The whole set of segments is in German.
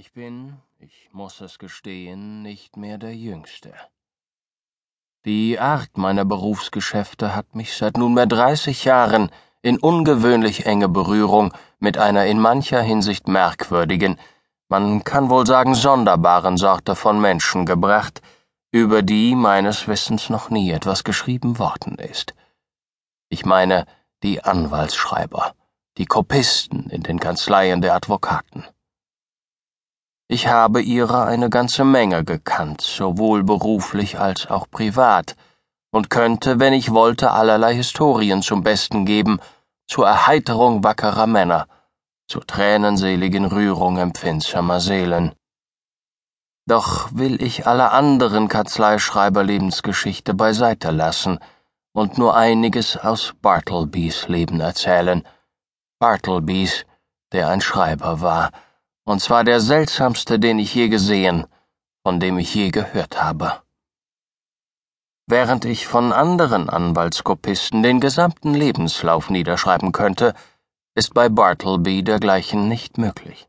Ich bin, ich muss es gestehen, nicht mehr der Jüngste. Die Art meiner Berufsgeschäfte hat mich seit nunmehr dreißig Jahren in ungewöhnlich enge Berührung mit einer in mancher Hinsicht merkwürdigen, man kann wohl sagen sonderbaren Sorte von Menschen gebracht, über die meines Wissens noch nie etwas geschrieben worden ist. Ich meine die Anwaltsschreiber, die Kopisten in den Kanzleien der Advokaten. Ich habe ihrer eine ganze Menge gekannt, sowohl beruflich als auch privat, und könnte, wenn ich wollte, allerlei Historien zum Besten geben, zur Erheiterung wackerer Männer, zur tränenseligen Rührung empfindsamer Seelen. Doch will ich alle anderen Kanzleischreiber Lebensgeschichte beiseite lassen und nur einiges aus Bartlebys Leben erzählen. Bartlebys, der ein Schreiber war, und zwar der seltsamste, den ich je gesehen, von dem ich je gehört habe. Während ich von anderen Anwaltskopisten den gesamten Lebenslauf niederschreiben könnte, ist bei Bartleby dergleichen nicht möglich.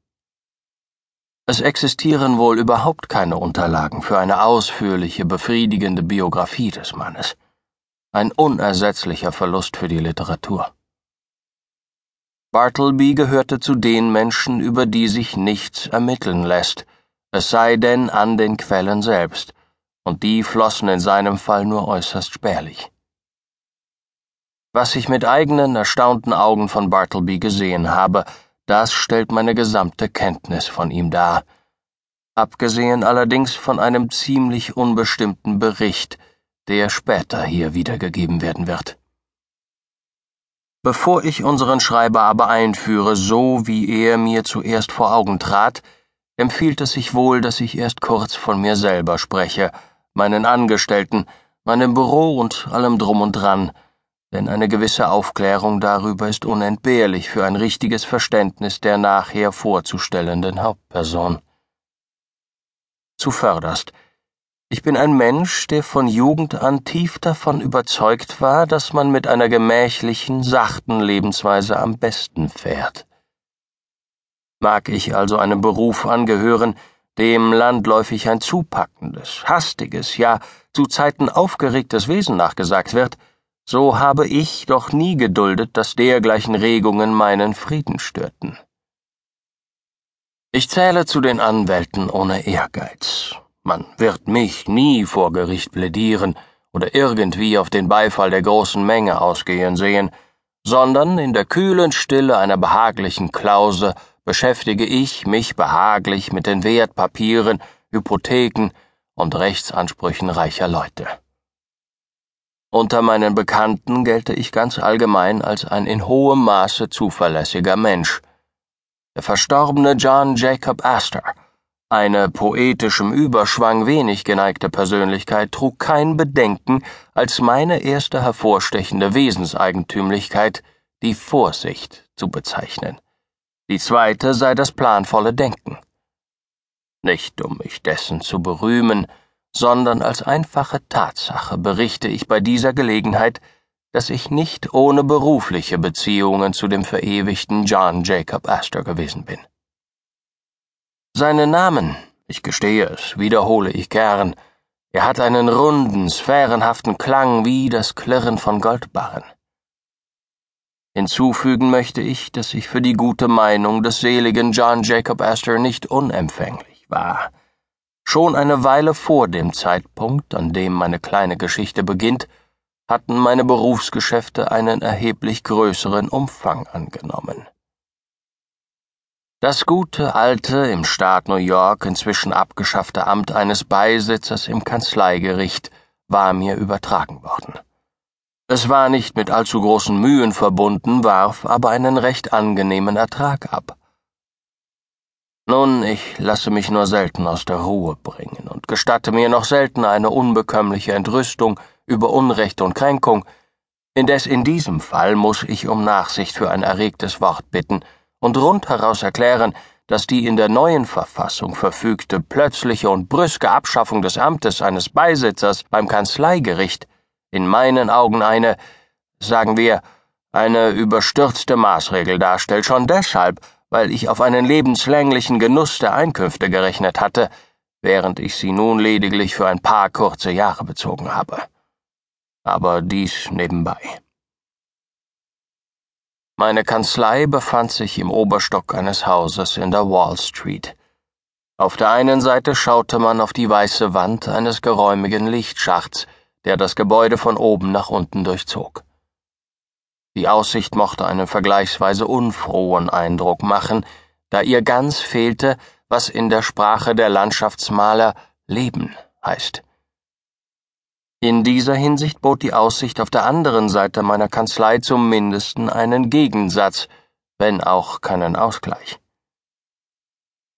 Es existieren wohl überhaupt keine Unterlagen für eine ausführliche, befriedigende Biografie des Mannes. Ein unersetzlicher Verlust für die Literatur. Bartleby gehörte zu den Menschen, über die sich nichts ermitteln lässt, es sei denn an den Quellen selbst, und die flossen in seinem Fall nur äußerst spärlich. Was ich mit eigenen erstaunten Augen von Bartleby gesehen habe, das stellt meine gesamte Kenntnis von ihm dar, abgesehen allerdings von einem ziemlich unbestimmten Bericht, der später hier wiedergegeben werden wird. Bevor ich unseren Schreiber aber einführe, so wie er mir zuerst vor Augen trat, empfiehlt es sich wohl, dass ich erst kurz von mir selber spreche, meinen Angestellten, meinem Büro und allem drum und dran, denn eine gewisse Aufklärung darüber ist unentbehrlich für ein richtiges Verständnis der nachher vorzustellenden Hauptperson. Zuvörderst, ich bin ein Mensch, der von Jugend an tief davon überzeugt war, dass man mit einer gemächlichen, sachten Lebensweise am besten fährt. Mag ich also einem Beruf angehören, dem landläufig ein zupackendes, hastiges, ja zu Zeiten aufgeregtes Wesen nachgesagt wird, so habe ich doch nie geduldet, dass dergleichen Regungen meinen Frieden störten. Ich zähle zu den Anwälten ohne Ehrgeiz, man wird mich nie vor Gericht plädieren oder irgendwie auf den Beifall der großen Menge ausgehen sehen, sondern in der kühlen Stille einer behaglichen Klause beschäftige ich mich behaglich mit den Wertpapieren, Hypotheken und Rechtsansprüchen reicher Leute. Unter meinen Bekannten gelte ich ganz allgemein als ein in hohem Maße zuverlässiger Mensch. Der verstorbene John Jacob Astor eine poetischem Überschwang wenig geneigte Persönlichkeit trug kein Bedenken, als meine erste hervorstechende Wesenseigentümlichkeit die Vorsicht zu bezeichnen. Die zweite sei das planvolle Denken. Nicht um mich dessen zu berühmen, sondern als einfache Tatsache berichte ich bei dieser Gelegenheit, dass ich nicht ohne berufliche Beziehungen zu dem verewigten John Jacob Astor gewesen bin. Seinen Namen, ich gestehe es, wiederhole ich gern, er hat einen runden, sphärenhaften Klang wie das Klirren von Goldbarren. Hinzufügen möchte ich, dass ich für die gute Meinung des seligen John Jacob Astor nicht unempfänglich war. Schon eine Weile vor dem Zeitpunkt, an dem meine kleine Geschichte beginnt, hatten meine Berufsgeschäfte einen erheblich größeren Umfang angenommen. Das gute, alte, im Staat New York inzwischen abgeschaffte Amt eines Beisitzers im Kanzleigericht war mir übertragen worden. Es war nicht mit allzu großen Mühen verbunden, warf aber einen recht angenehmen Ertrag ab. Nun, ich lasse mich nur selten aus der Ruhe bringen und gestatte mir noch selten eine unbekömmliche Entrüstung über Unrecht und Kränkung, indes in diesem Fall muss ich um Nachsicht für ein erregtes Wort bitten, und rundheraus erklären, dass die in der neuen Verfassung verfügte plötzliche und brüske Abschaffung des Amtes eines Beisitzers beim Kanzleigericht in meinen Augen eine, sagen wir, eine überstürzte Maßregel darstellt, schon deshalb, weil ich auf einen lebenslänglichen Genuss der Einkünfte gerechnet hatte, während ich sie nun lediglich für ein paar kurze Jahre bezogen habe. Aber dies nebenbei. Meine Kanzlei befand sich im Oberstock eines Hauses in der Wall Street. Auf der einen Seite schaute man auf die weiße Wand eines geräumigen Lichtschachts, der das Gebäude von oben nach unten durchzog. Die Aussicht mochte einen vergleichsweise unfrohen Eindruck machen, da ihr ganz fehlte, was in der Sprache der Landschaftsmaler Leben heißt. In dieser Hinsicht bot die Aussicht auf der anderen Seite meiner Kanzlei zum mindesten einen Gegensatz, wenn auch keinen Ausgleich.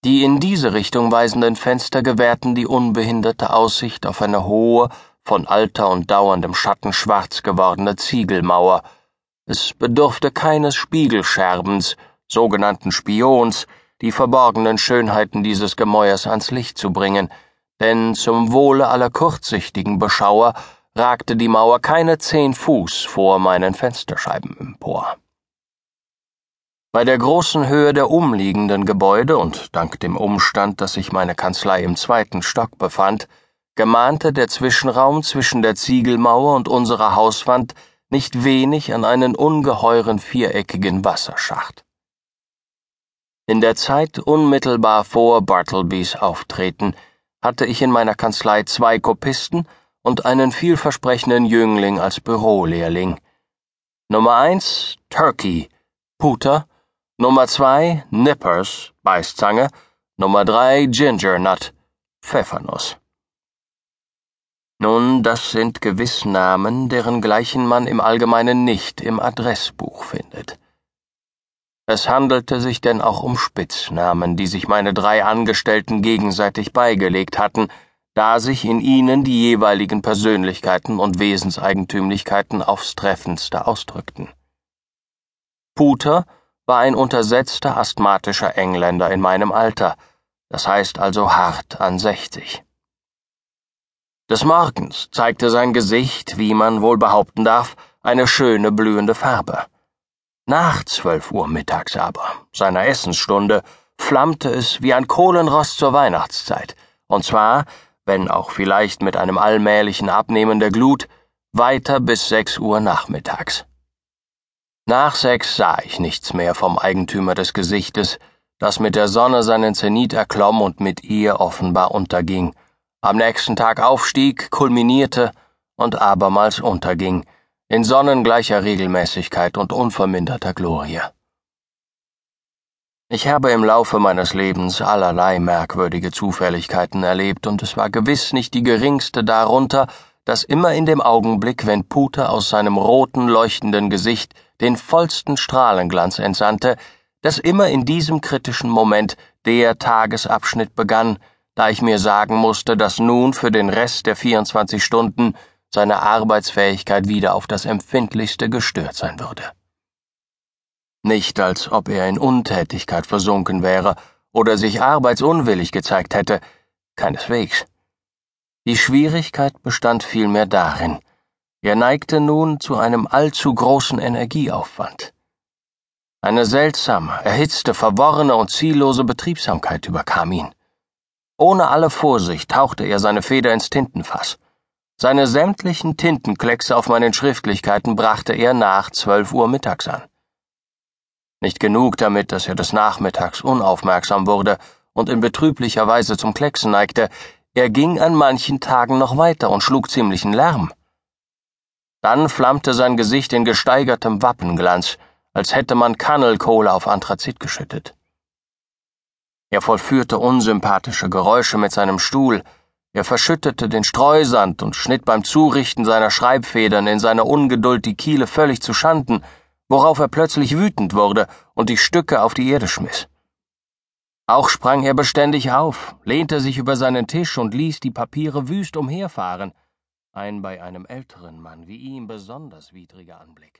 Die in diese Richtung weisenden Fenster gewährten die unbehinderte Aussicht auf eine hohe, von Alter und dauerndem Schatten schwarz gewordene Ziegelmauer. Es bedurfte keines Spiegelscherbens, sogenannten Spions, die verborgenen Schönheiten dieses Gemäuers ans Licht zu bringen, denn zum Wohle aller kurzsichtigen Beschauer ragte die Mauer keine zehn Fuß vor meinen Fensterscheiben empor. Bei der großen Höhe der umliegenden Gebäude und dank dem Umstand, dass sich meine Kanzlei im zweiten Stock befand, gemahnte der Zwischenraum zwischen der Ziegelmauer und unserer Hauswand nicht wenig an einen ungeheuren viereckigen Wasserschacht. In der Zeit unmittelbar vor Bartlebys Auftreten hatte ich in meiner Kanzlei zwei Kopisten und einen vielversprechenden Jüngling als Bürolehrling. Nummer eins Turkey, Puter, Nummer zwei Nippers, Beißzange, Nummer drei Gingernut, Pfeffernuss. Nun, das sind gewiss Namen, deren gleichen man im Allgemeinen nicht im Adressbuch findet. Es handelte sich denn auch um Spitznamen, die sich meine drei Angestellten gegenseitig beigelegt hatten, da sich in ihnen die jeweiligen Persönlichkeiten und Wesenseigentümlichkeiten aufs treffendste ausdrückten. Puter war ein untersetzter asthmatischer Engländer in meinem Alter, das heißt also hart an sechzig. Des Morgens zeigte sein Gesicht, wie man wohl behaupten darf, eine schöne blühende Farbe. Nach zwölf Uhr mittags aber, seiner Essensstunde, flammte es wie ein Kohlenrost zur Weihnachtszeit, und zwar, wenn auch vielleicht mit einem allmählichen Abnehmen der Glut, weiter bis sechs Uhr nachmittags. Nach sechs sah ich nichts mehr vom Eigentümer des Gesichtes, das mit der Sonne seinen Zenit erklomm und mit ihr offenbar unterging, am nächsten Tag aufstieg, kulminierte und abermals unterging, in sonnengleicher Regelmäßigkeit und unverminderter Glorie. Ich habe im Laufe meines Lebens allerlei merkwürdige Zufälligkeiten erlebt, und es war gewiss nicht die geringste darunter, dass immer in dem Augenblick, wenn Puter aus seinem roten, leuchtenden Gesicht den vollsten Strahlenglanz entsandte, dass immer in diesem kritischen Moment der Tagesabschnitt begann, da ich mir sagen musste, dass nun für den Rest der 24 Stunden seine Arbeitsfähigkeit wieder auf das empfindlichste gestört sein würde. Nicht als ob er in Untätigkeit versunken wäre oder sich arbeitsunwillig gezeigt hätte, keineswegs. Die Schwierigkeit bestand vielmehr darin, er neigte nun zu einem allzu großen Energieaufwand. Eine seltsame, erhitzte, verworrene und ziellose Betriebsamkeit überkam ihn. Ohne alle Vorsicht tauchte er seine Feder ins Tintenfass. Seine sämtlichen Tintenkleckse auf meinen Schriftlichkeiten brachte er nach zwölf Uhr mittags an. Nicht genug damit, dass er des Nachmittags unaufmerksam wurde und in betrüblicher Weise zum Klecksen neigte, er ging an manchen Tagen noch weiter und schlug ziemlichen Lärm. Dann flammte sein Gesicht in gesteigertem Wappenglanz, als hätte man Kannelkohle auf Anthrazit geschüttet. Er vollführte unsympathische Geräusche mit seinem Stuhl, er verschüttete den Streusand und schnitt beim Zurichten seiner Schreibfedern in seiner Ungeduld die Kiele völlig zu Schanden, worauf er plötzlich wütend wurde und die Stücke auf die Erde schmiss. Auch sprang er beständig auf, lehnte sich über seinen Tisch und ließ die Papiere wüst umherfahren, ein bei einem älteren Mann wie ihm besonders widriger Anblick.